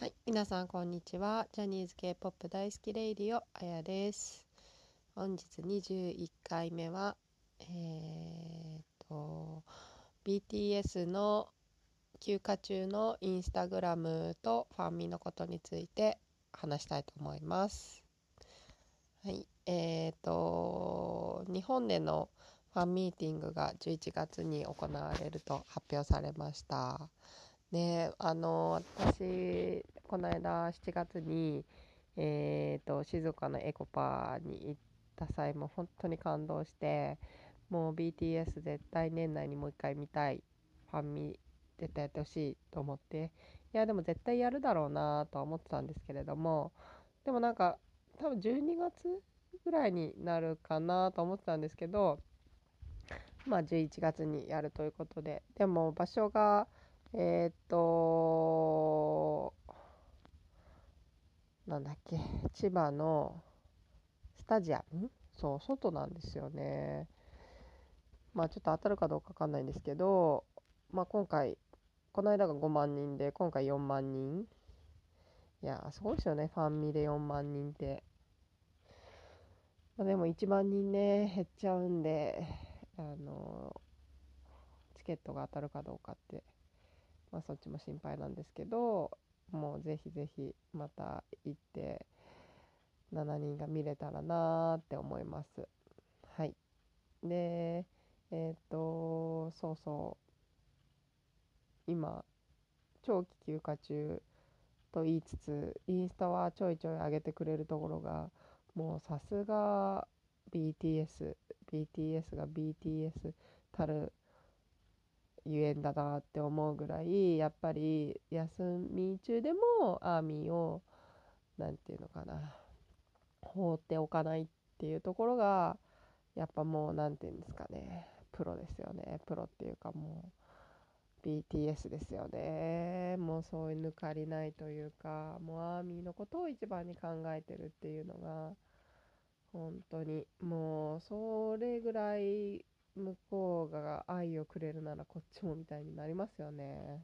はい、皆さんこんにちは。ジャニーズ K-POP 大好きレイディオあやです。本日21回目はえー、と BTS の休暇中のインスタグラムとファンミのことについて話したいと思います。はい、えーと日本でのファンミーティングが11月に行われると発表されました。ねあの私この間7月に、えー、と静岡のエコパーに行った際も本当に感動してもう BTS 絶対年内にもう一回見たい。ファンミ絶対やってほしいと思って。いやでも絶対やるだろうなとは思ってたんですけれどもでもなんか多分12月ぐらいになるかなと思ってたんですけどまあ11月にやるということで。でも場所がえーっと、なんだっけ、千葉のスタジアム？そう、外なんですよね。まあちょっと当たるかどうかわかんないんですけど、まあ今回、この間が5万人で、今回4万人。いや、すごいですよね、ファンミで4万人って。まあ、でも1万人ね、減っちゃうんで、あの、チケットが当たるかどうかって。まあ、そっちも心配なんですけどもうぜひぜひまた行って7人が見れたらなーって思います。はい。でえっ、とそうそう。今長期休暇中と言いつつインスタはちょいちょい上げてくれるところがもうさすが BTS BTS が BTS たるゆえんだなって思うぐらいやっぱり休み中でもアーミーを何て言うのかな放っておかないっていうところがやっぱもう何て言うんですかねプロですよね。プロっていうかもう BTS ですよね。もうそういう抜かりないというかもうアーミーのことを一番に考えてるっていうのが本当にもうそれぐらい向こうが愛をくれるならこっちもみたいになりますよね。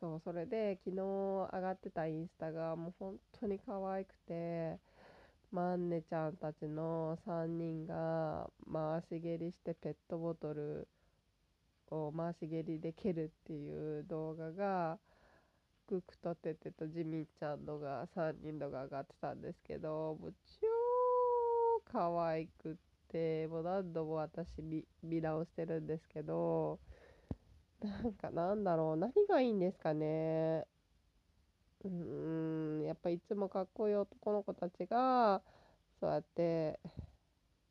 そうそれで昨日上がってたインスタがもう本当に可愛くてマンネちゃんたちの3人が回し蹴りしてペットボトルを回し蹴りで蹴るっていう動画がグクとテテとジミンちゃんのが3人のが上がってたんですけどもう超可愛くってもう何度も私見見直してるんですけどなんかなんだろう何がいいんですかね。うーんやっぱいつもかっこいい男の子たちがそうやって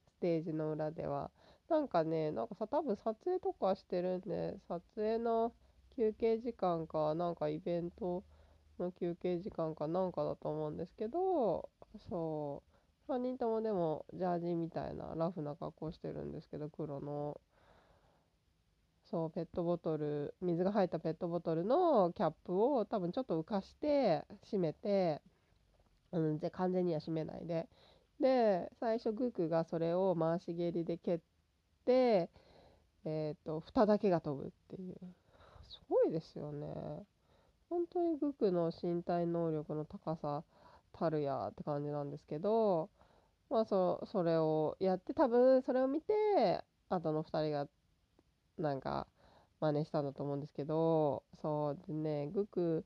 ステージの裏では。なんかねなんかさ多分撮影とかしてるんで撮影の休憩時間かなんかイベントの休憩時間かなんかだと思うんですけどそう。3人ともでもジャージみたいなラフな格好してるんですけど黒のそうペットボトル水が入ったペットボトルのキャップを多分ちょっと浮かして閉めて、うん、で完全には閉めないで。で最初グクがそれを回し蹴りで蹴ってえっ、ー、と蓋だけが飛ぶっていう。すごいですよね。本当にグクの身体能力の高さたるやって感じなんですけどまあそそれをやって多分それを見て後の2人がなんか真似したんだと思うんですけどそうでねグク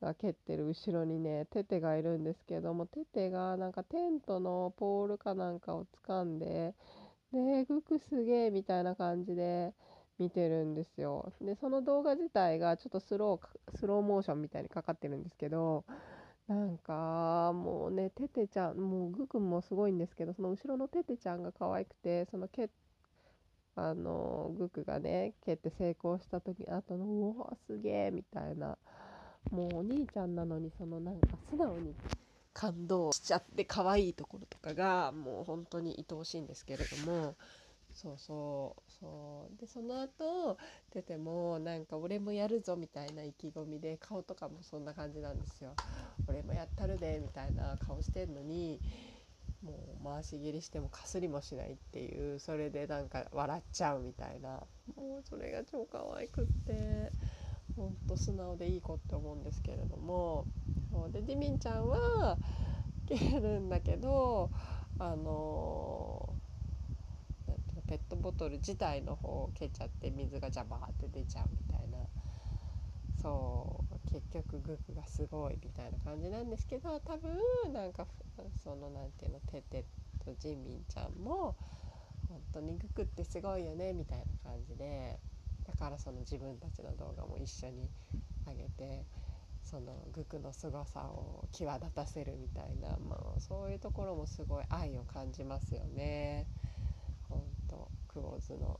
が蹴ってる後ろにねテテがいるんですけどもテテがなんかテントのポールかなんかを掴んででグクすげえみたいな感じで見てるんですよ。でその動画自体がちょっとスロースローモーションみたいにかかってるんですけどなんかもうねテテちゃんもうグくんもすごいんですけどその後ろのテテちゃんが可愛くてその蹴あのグクがね蹴って成功した時あとのうわすげえみたいなもうお兄ちゃんなのにそのなんか素直に感動しちゃって可愛いところとかがもう本当に愛おしいんですけれどもそうそうそう。でその後テテもなんか俺もやるぞみたいな意気込みで顔とかもそんな感じなんですよ。俺もやったるでみたいな顔してんのにもう回し蹴りしてもかすりもしないっていうそれでなんか笑っちゃうみたいな。もうそれが超可愛くってほんと素直でいい子って思うんですけれども。そうでジミンちゃんは蹴るんだけどあのペットボトル自体の方を蹴っちゃって水がジャバーって出ちゃうみたいな。そう結局グクがすごいみたいな感じなんですけど多分なんかその何ていうのテテとジミンちゃんも本当にグクってすごいよねみたいな感じで。だからその自分たちの動画も一緒に上げてそのグクの凄さを際立たせるみたいな、まあ、そういうところもすごい愛を感じますよね。本当クオーズの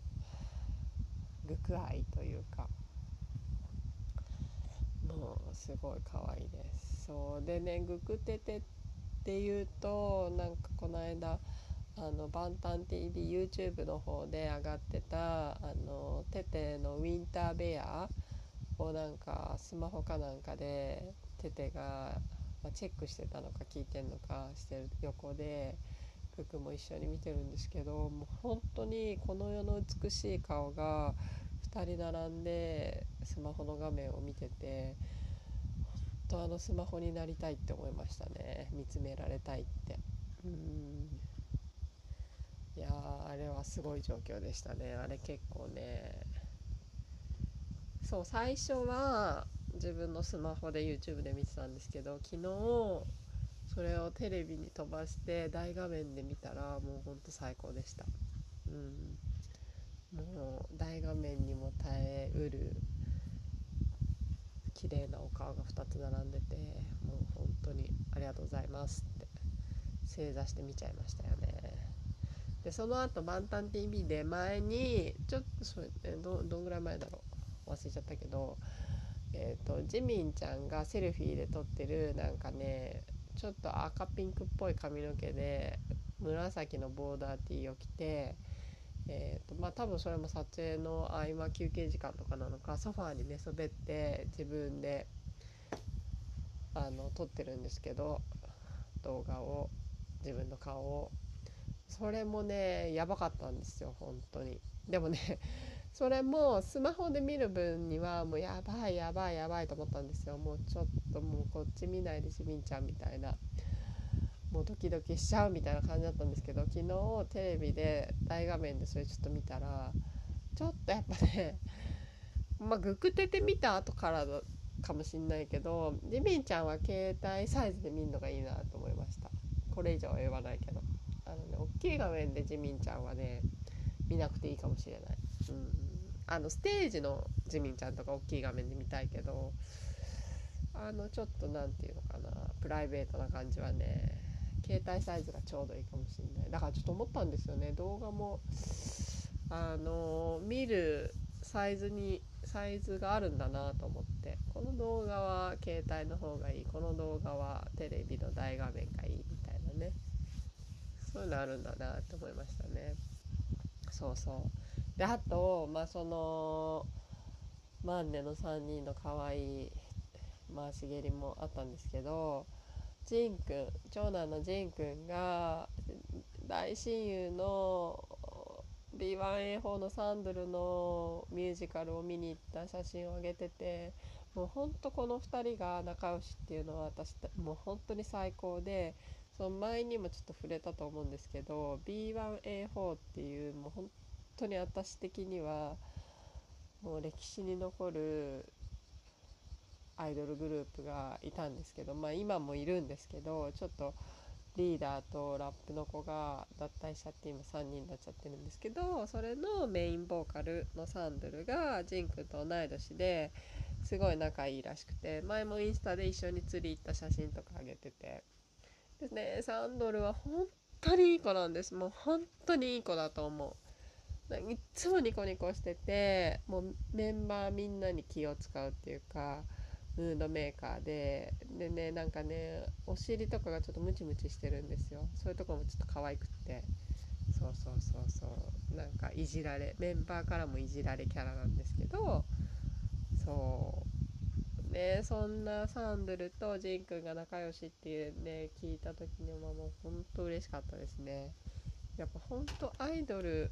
グク愛というか。もうすごい可愛いです。そうでねグクテテっていうとなんかこの間あのバンタン TV YouTube の方で上がってたあのテテのウィンターベアをなんかスマホかなんかでテテが、まあ、チェックしてたのか聞いてんのかしてる横でククも一緒に見てるんですけどもう本当にこの世の美しい顔が2人並んでスマホの画面を見てて本当あのスマホになりたいって思いましたね。見つめられたいって。うん。いやあれはすごい状況でしたね。あれ結構ね。そう最初は自分のスマホで YouTube で見てたんですけど昨日それをテレビに飛ばして大画面で見たらもうほんと最高でした。うん。もう大画面にも耐えうる綺麗なお顔が2つ並んでてもう本当にありがとうございますって正座して見ちゃいましたよね。でその後バンタン TV で前にちょっとそれどどんぐらい前だろう。忘れちゃったけどえーと、とジミンちゃんがセルフィーで撮ってるなんかねちょっと赤ピンクっぽい髪の毛で紫のボーダーティーを着てえーとまあ、多分それも撮影の合間休憩時間とかなのかソファーに寝そべって自分であの撮ってるんですけど動画を自分の顔を。それもねやばかったんですよ本当に。でもねそれもスマホで見る分にはもうやばいやばいやばいと思ったんですよ。もうちょっともうこっち見ないでしみんちゃんみたいな。もうドキドキしちゃうみたいな感じだったんですけど昨日テレビで大画面でそれちょっと見たらちょっとやっぱね まあグクテて見た後からかもしんないけどジミンちゃんは携帯サイズで見るのがいいなと思いました。これ以上は言わないけど。あのね大きい画面でジミンちゃんはね見なくていいかもしれない、うん、あのステージのジミンちゃんとか大きい画面で見たいけどあのちょっと何て言うのかなプライベートな感じはね携帯サイズがちょうどいいかもしれない。だからちょっと思ったんですよね。動画もあの見るサイズにサイズがあるんだなと思って。この動画は携帯の方がいい。この動画はテレビの大画面がいいみたいなね。そういうのあるんだなって思いましたね。そうそう。であとまあそのマンネの3人の可愛い回し蹴りもあったんですけどジンくん長男のジンくんが大親友の B1A4 のサンドルのミュージカルを見に行った写真を上げててもうほんとこの2人が仲良しっていうのは私もう本当に最高でその前にもちょっと触れたと思うんですけど B1A4 っていうもう本当に私的にはもう歴史に残るアイドルグループがいたんですけど、まあ、今もいるんですけどちょっとリーダーとラップの子が脱退しちゃって今3人になっちゃってるんですけどそれのメインボーカルのサンドルがジンくんと同い年ですごい仲いいらしくて前もインスタで一緒に釣り行った写真とかあげててですねサンドルは本当にいい子なんですもう本当にいい子だと思う。いっつもニコニコしててもうメンバーみんなに気を使うっていうかムードメーカーで。でねなんかねお尻とかがちょっとムチムチしてるんですよ。そういうとこもちょっと可愛くって。そうそうそうそう。なんかいじられメンバーからもいじられキャラなんですけどそう。ねそんなサンドルとジンくんが仲良しっていうね聞いた時にはもうほんと嬉しかったですね。やっぱほんとアイドル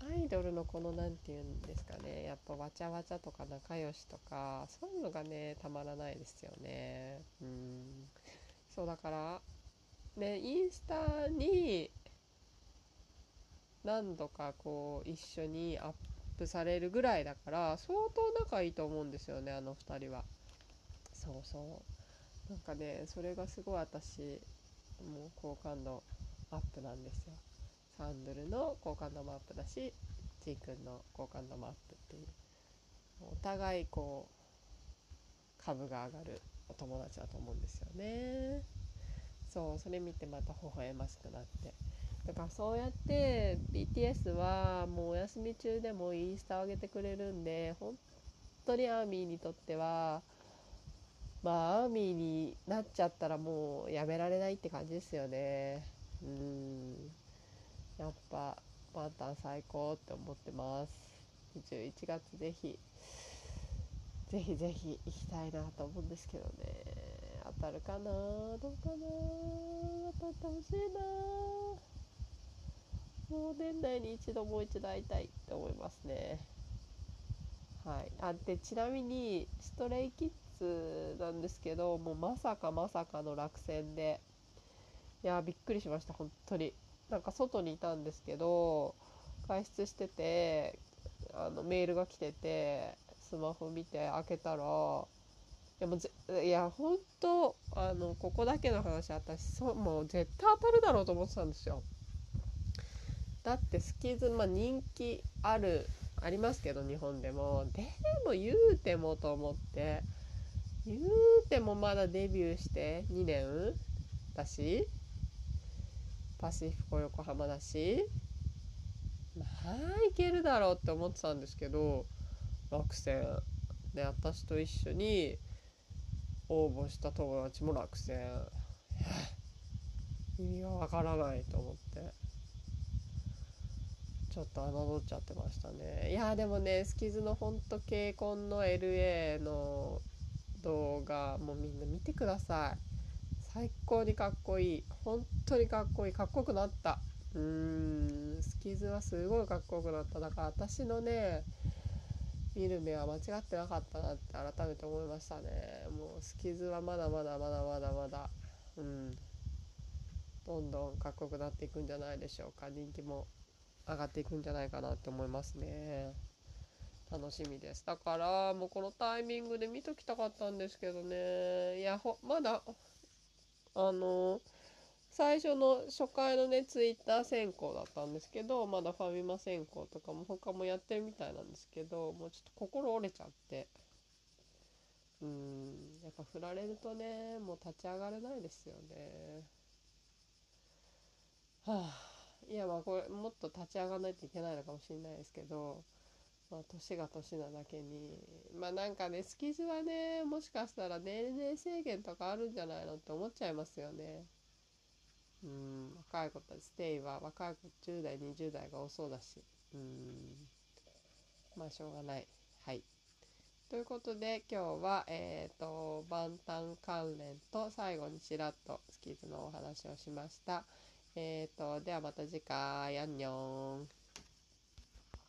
アイドルのこの何て言うんですかねやっぱわちゃわちゃとか仲良しとかそういうのがねたまらないですよね。うん。そうだからねインスタに何度かこう一緒にアップされるぐらいだから相当仲いいと思うんですよねあの2人は。そうそう。なんかねそれがすごい私もう好感度アップなんですよ。サンドルの好感度もアップだしちーくんの好感度もアップっていう。お互いこう株が上がるお友達だと思うんですよね。そうそれ見てまた微笑ましくなって。だからそうやって BTS はもうお休み中でもインスタを上げてくれるんで本当にアーミーにとってはまあアーミーになっちゃったらもうやめられないって感じですよね。うん。やっぱパンタン最高って思ってます。11月ぜひぜひぜひ行きたいなと思うんですけどね。当たるかな？どうかな？当たってほしいな。もう年内に一度もう一度会いたいって思いますね。はい。あでちなみにストレイキッズなんですけどもうまさかまさかの落選で。いやびっくりしました本当に。なんか外にいたんですけど外出しててあのメールが来ててスマホ見て開けたらいやもうぜいや本当あのここだけの話私そもう絶対当たるだろうと思ってたんですよ。だってスキズまあ人気あるありますけど日本でも。でも言うてもと思って言うてもまだデビューして2年だしパシフィコ横浜だしまあいけるだろうって思ってたんですけど落選。で私と一緒に応募した友達も落選。意味がわからないと思って。ちょっと侮っちゃってましたね。いやでもねスキズのほんとケイコンの LA の動画もうみんな見てください。最高にかっこいい。本当にかっこいい。かっこよくなった。うーん。スキズはすごいかっこよくなった。だから私のね見る目は間違ってなかったなって改めて思いましたね。もうスキズはまだまだまだまだまだ。うん。どんどんかっこよくなっていくんじゃないでしょうか。人気も上がっていくんじゃないかなって思いますね。楽しみです。だからもうこのタイミングで見ときたかったんですけどね。いやほまだあの最初の初回のねツイッター選考だったんですけどまだファミマ選考とかも他もやってるみたいなんですけどもうちょっと心折れちゃって。うんやっぱ振られるとねもう立ち上がれないですよね。はあいやまあこれもっと立ち上がらないといけないのかもしれないですけどまあ年が年なだけにまあなんかねスキズはねもしかしたら年齢制限とかあるんじゃないのって思っちゃいますよね。うん若い子たちステイは若い子10代20代が多そうだし。うんまあしょうがない。はい。ということで今日はえっ、ー、と万端関連と最後にちらっとスキズのお話をしました。えっ、ー、とではまた次回。アンニョン。